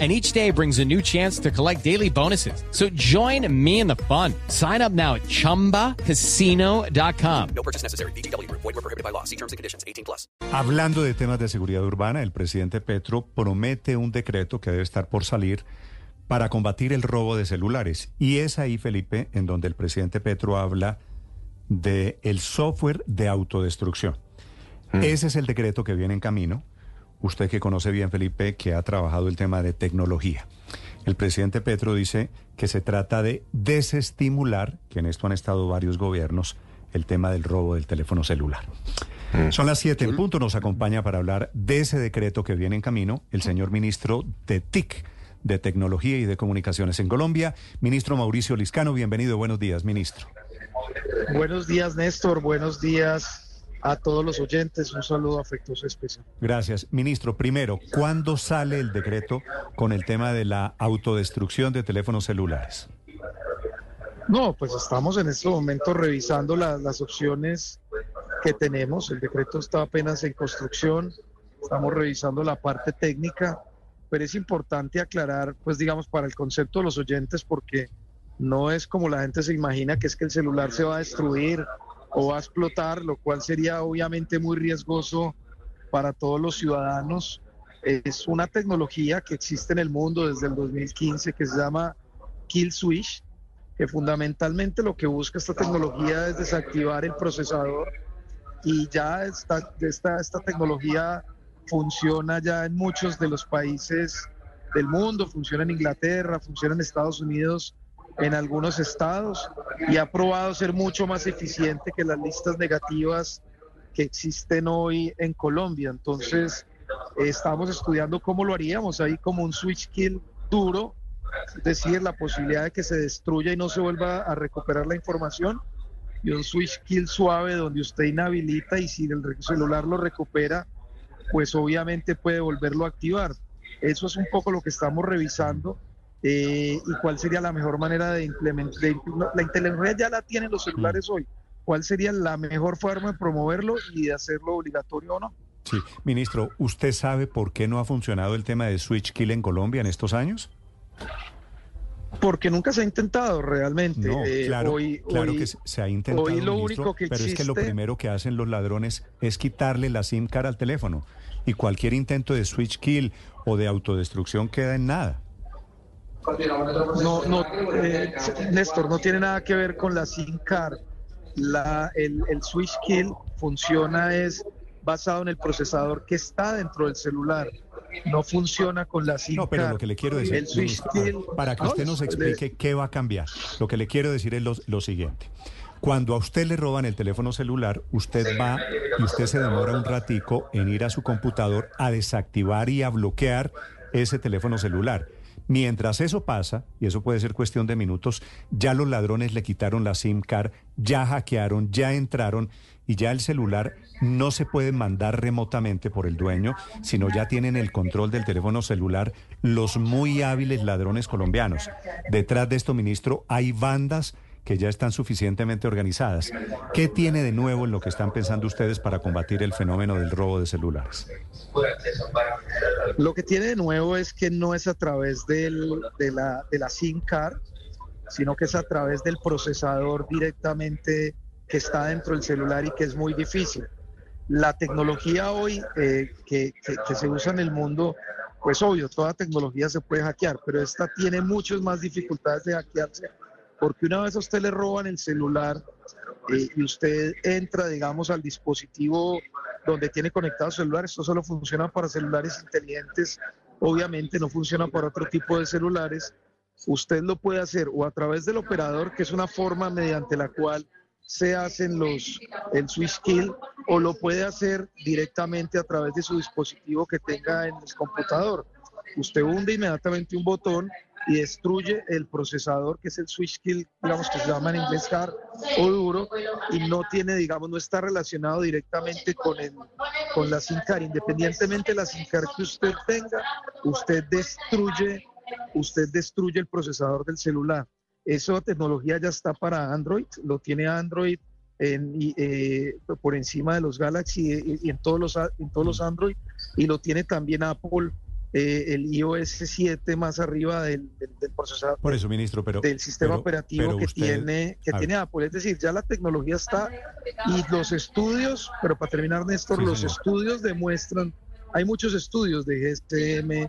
and each day brings a new chance to collect daily bonuses. So join me in the fun. Sign up now at ChumbaCasino.com. No purchase necessary. BGW. Void were prohibited by law. See terms and conditions. 18 plus. Hablando de temas de seguridad urbana, el presidente Petro promete un decreto que debe estar por salir para combatir el robo de celulares. Y es ahí, Felipe, en donde el presidente Petro habla de el software de autodestrucción. Ese es el decreto que viene en camino usted que conoce bien, Felipe, que ha trabajado el tema de tecnología. El presidente Petro dice que se trata de desestimular, que en esto han estado varios gobiernos, el tema del robo del teléfono celular. Mm. Son las siete en punto, nos acompaña para hablar de ese decreto que viene en camino el señor ministro de TIC, de Tecnología y de Comunicaciones en Colombia, ministro Mauricio Liscano. Bienvenido, buenos días, ministro. Buenos días, Néstor, buenos días, a todos los oyentes un saludo afectuoso especial. Gracias. Ministro, primero, ¿cuándo sale el decreto con el tema de la autodestrucción de teléfonos celulares? No, pues estamos en este momento revisando las opciones que tenemos. El decreto está apenas en construcción. Estamos revisando la parte técnica, pero es importante aclarar, pues digamos, para el concepto de los oyentes, porque no es como la gente se imagina que es que el celular se va a destruir o va a explotar, lo cual sería obviamente muy riesgoso para todos los ciudadanos. Es una tecnología que existe en el mundo desde el 2015 que se llama Kill Switch, que fundamentalmente lo que busca esta tecnología es desactivar el procesador y ya esta, esta, esta tecnología funciona ya en muchos de los países del mundo, funciona en Inglaterra, funciona en Estados Unidos en algunos estados y ha probado ser mucho más eficiente que las listas negativas que existen hoy en Colombia. Entonces, estamos estudiando cómo lo haríamos ahí como un switch kill duro, es decir, la posibilidad de que se destruya y no se vuelva a recuperar la información, y un switch kill suave donde usted inhabilita y si el celular lo recupera, pues obviamente puede volverlo a activar. Eso es un poco lo que estamos revisando eh, y cuál sería la mejor manera de implementar. la inteligencia ya la tienen los celulares hoy. ¿Cuál sería la mejor forma de promoverlo y de hacerlo obligatorio o no? Sí, ministro, ¿usted sabe por qué no ha funcionado el tema de Switch Kill en Colombia en estos años? Porque nunca se ha intentado realmente. No, eh, claro, claro que se ha intentado, lo único que pero es que lo primero que hacen los ladrones es quitarle la SIM card al teléfono y cualquier intento de switch kill o de autodestrucción queda en nada. No, no, eh, Néstor, no tiene nada que ver con la SIM card. La, el, el switch kill funciona es basado en el procesador que está dentro del celular. No funciona con la SIM No, pero lo que le quiero decir, para que usted nos explique qué va a cambiar, lo que le quiero decir es lo, lo siguiente. Cuando a usted le roban el teléfono celular, usted va y usted se demora un ratico en ir a su computador a desactivar y a bloquear ese teléfono celular. Mientras eso pasa, y eso puede ser cuestión de minutos, ya los ladrones le quitaron la SIM card, ya hackearon, ya entraron y ya el celular no se puede mandar remotamente por el dueño, sino ya tienen el control del teléfono celular los muy hábiles ladrones colombianos. Detrás de esto, ministro, hay bandas que ya están suficientemente organizadas. ¿Qué tiene de nuevo en lo que están pensando ustedes para combatir el fenómeno del robo de celulares? Lo que tiene de nuevo es que no es a través de, la, SIM card, sino que es a través del procesador directamente que está dentro del celular y que es muy difícil. La tecnología hoy eh, que, que, que se usa en el mundo pues obvio, toda tecnología se puede hackear, pero esta tiene muchas más dificultades de hackearse porque una vez a usted le roban el celular eh, y usted entra, digamos, al dispositivo donde tiene conectado el celular, esto solo funciona para celulares inteligentes, obviamente no funciona para otro tipo de celulares, usted lo puede hacer o a través del operador, que es una forma mediante la cual se hacen los el switch kill o lo puede hacer directamente a través de su dispositivo que tenga en el computador. Usted hunde inmediatamente un botón y destruye el procesador, que es el switch kill, digamos que se llama en inglés hard o duro, y no tiene, digamos, no está relacionado directamente con, el, con la SIM card. Independientemente de la SIM card que usted tenga, usted destruye, usted destruye el procesador del celular. Esa tecnología ya está para Android, lo tiene Android en, eh, por encima de los Galaxy y, en todos los en todos los Android y lo tiene también Apple eh, el iOS 7 más arriba del, procesador por eso ministro pero del sistema operativo que tiene que tiene Apple. Es decir ya la tecnología está y los estudios pero para terminar Néstor los estudios demuestran hay muchos estudios de GSM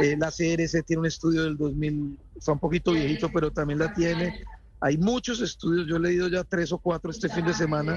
eh, la CRC tiene un estudio del 2000 está un poquito viejito pero también la tiene. Hay muchos estudios, yo he leído ya tres o cuatro este fin de semana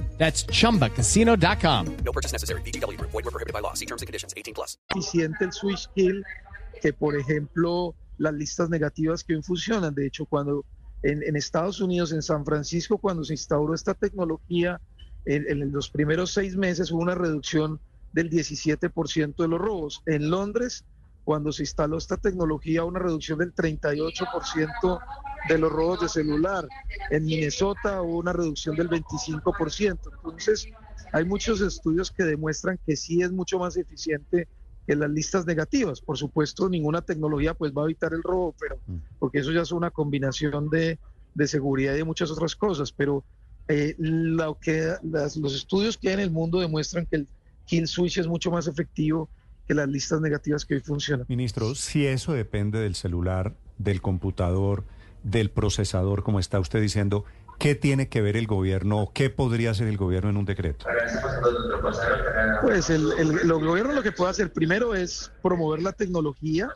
That's chumbacasino.com. No purchase necessary. BGW. Void were prohibited by law. See terms and conditions 18 plus. Eficiente el switch kill que, por ejemplo, las listas negativas que hoy funcionan. De hecho, cuando en, en, Estados Unidos, en San Francisco, cuando se instauró esta tecnología, en, en los primeros seis meses hubo una reducción del 17% de los robos. En Londres, cuando se instaló esta tecnología, una reducción del 38% de los robos de celular. En Minnesota hubo una reducción del 25%. Entonces, hay muchos estudios que demuestran que sí es mucho más eficiente que las listas negativas. Por supuesto, ninguna tecnología pues va a evitar el robo, pero mm. porque eso ya es una combinación de, de seguridad y de muchas otras cosas. Pero eh, lo que los estudios que hay en el mundo demuestran que el kill switch es mucho más efectivo que las listas negativas que hoy funcionan. Ministro, si eso depende del celular, del computador, del procesador, como está usted diciendo, ¿qué tiene que ver el gobierno o qué podría hacer el gobierno en un decreto? Pues el, el, gobierno lo que puede hacer primero es promover la tecnología,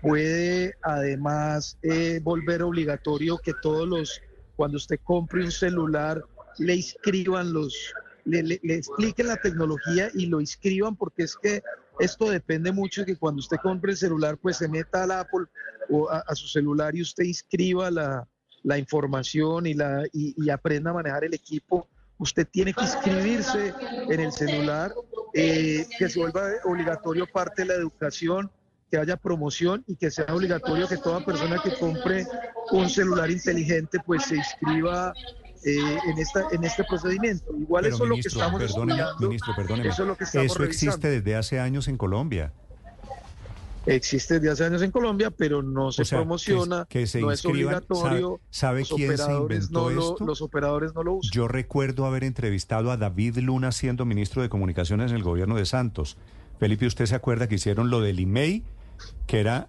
puede además eh, volver obligatorio que todos los, cuando usted compre un celular, le inscriban los, le, le, expliquen la tecnología y lo inscriban porque es que esto depende mucho de que cuando usted compre el celular, pues se meta al Apple o a, su celular y usted inscriba la, la información y, la, y, aprenda a manejar el equipo. Usted tiene que inscribirse en el celular, eh, que se vuelva obligatorio parte de la educación, que haya promoción y que sea obligatorio que toda persona que compre un celular inteligente pues se inscriba eh, en, esta, en este procedimiento. Igual eso es lo que estamos Ministro, perdóneme. Eso, es lo que eso existe desde hace años en Colombia. Existe desde hace años en Colombia, pero no se promociona, que, no es obligatorio. ¿Sabe, quién se inventó esto? los operadores no lo usan. Yo recuerdo haber entrevistado a David Luna siendo ministro de Comunicaciones en el gobierno de Santos. Felipe, ¿usted se acuerda que hicieron lo del IMEI, que era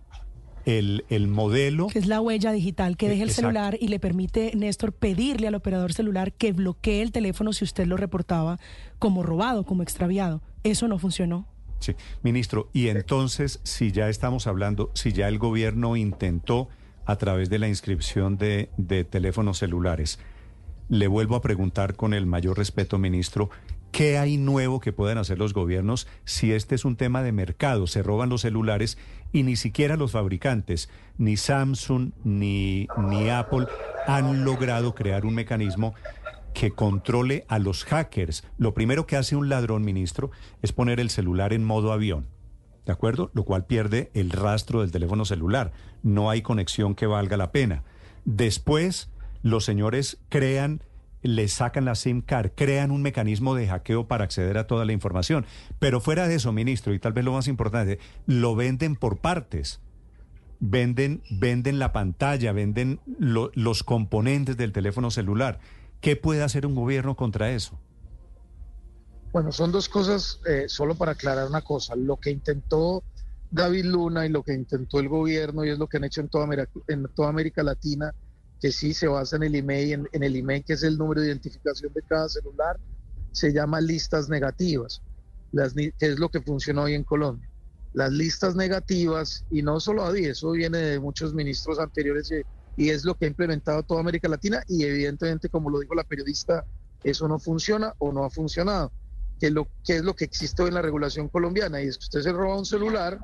el, el, modelo. Que es la huella digital que deja el celular y le permite, Néstor, pedirle al operador celular que bloquee el teléfono si usted lo reportaba como robado, como extraviado. Eso no funcionó. Sí, ministro, y entonces, si ya estamos hablando, si ya el gobierno intentó a través de la inscripción de, de teléfonos celulares, le vuelvo a preguntar con el mayor respeto, ministro, ¿Qué hay nuevo que puedan hacer los gobiernos si este es un tema de mercado? Se roban los celulares y ni siquiera los fabricantes, ni Samsung ni, ni Apple, han logrado crear un mecanismo que controle a los hackers. Lo primero que hace un ladrón, ministro, es poner el celular en modo avión. ¿De acuerdo? Lo cual pierde el rastro del teléfono celular. No hay conexión que valga la pena. Después, los señores crean le sacan la SIM card, crean un mecanismo de hackeo para acceder a toda la información. Pero fuera de eso, ministro, y tal vez lo más importante, lo venden por partes. Venden, venden la pantalla, venden los componentes del teléfono celular. ¿Qué puede hacer un gobierno contra eso? Bueno, son dos cosas, eh, solo para aclarar una cosa. Lo que intentó David Luna y lo que intentó el gobierno, y es lo que han hecho en toda en toda América Latina, que sí se basa en el email, en, el email que es el número de identificación de cada celular, se llama listas negativas, las, que es lo que funciona hoy en Colombia. Las listas negativas, y no solo a eso viene de muchos ministros anteriores y es lo que ha implementado toda América Latina y evidentemente, como lo dijo la periodista, eso no funciona o no ha funcionado. Que, lo, que es lo que existe hoy en la regulación colombiana y es que usted se roba un celular,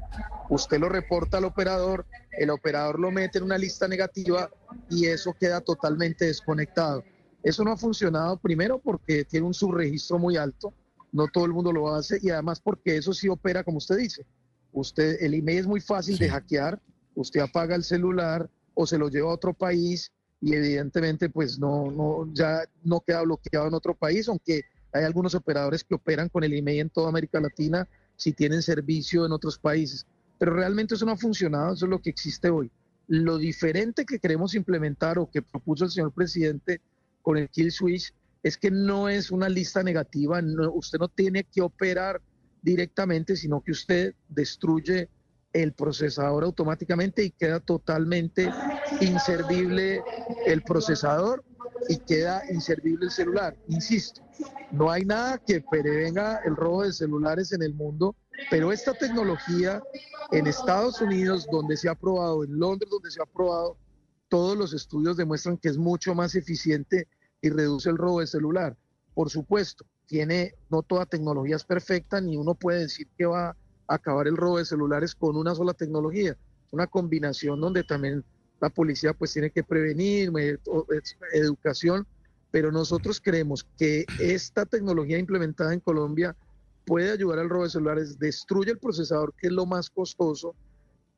usted lo reporta al operador, el operador lo mete en una lista negativa y eso queda totalmente desconectado. Eso no ha funcionado primero porque tiene un subregistro muy alto, no todo el mundo lo hace y además porque eso sí opera como usted dice. Usted, el email es muy fácil de hackear, usted apaga el celular o se lo lleva a otro país y evidentemente pues no, no, ya no queda bloqueado en otro país, aunque hay algunos operadores que operan con el email en toda América Latina si tienen servicio en otros países. Pero realmente eso no ha funcionado, eso es lo que existe hoy. Lo diferente que queremos implementar o que propuso el señor presidente con el Kill Switch es que no es una lista negativa, usted no tiene que operar directamente, sino que usted destruye el procesador automáticamente y queda totalmente inservible el procesador y queda inservible el celular. Insisto, no hay nada que prevenga el robo de celulares en el mundo, pero esta tecnología en Estados Unidos, donde se ha probado, en Londres, donde se ha probado, todos los estudios demuestran que es mucho más eficiente y reduce el robo de celular. Por supuesto, tiene, no toda tecnología es perfecta, ni uno puede decir que va a acabar el robo de celulares con una sola tecnología. Una combinación donde también la policía pues tiene que prevenir, educación, pero nosotros creemos que esta tecnología implementada en Colombia puede ayudar al robo de celulares, destruye el procesador, que es lo más costoso.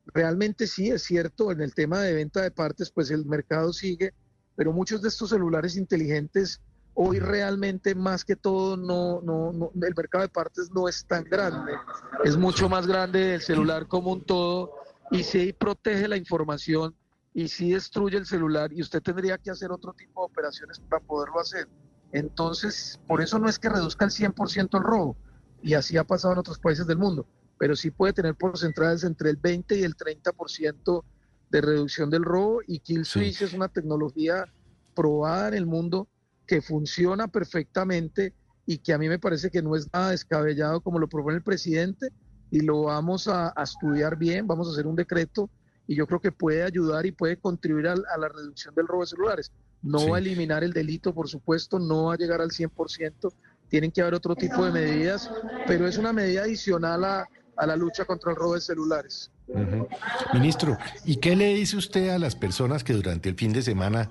Realmente sí es cierto, en el tema de venta de partes, pues el mercado sigue, pero muchos de estos celulares inteligentes hoy realmente más que todo no, no, no, el mercado de partes no es tan grande, es mucho más grande el celular como un todo y sí protege la información y sí destruye el celular y usted tendría que hacer otro tipo de operaciones para poderlo hacer. Entonces, por eso no es que reduzca el 100% el robo y así ha pasado en otros países del mundo, pero sí puede tener porcentajes entre el 20 y el 30% de reducción del robo y Kill Switch es una tecnología probada en el mundo que funciona perfectamente y que a mí me parece que no es nada descabellado como lo propone el presidente y lo vamos a, estudiar bien, vamos a hacer un decreto y yo creo que puede ayudar y puede contribuir a, la reducción del robo de celulares. No va a eliminar el delito, por supuesto, no va a llegar al 100%, tienen que haber otro tipo de medidas, pero es una medida adicional a, a la lucha contra el robo de celulares. Ministro, ¿y qué le dice usted a las personas que durante el fin de semana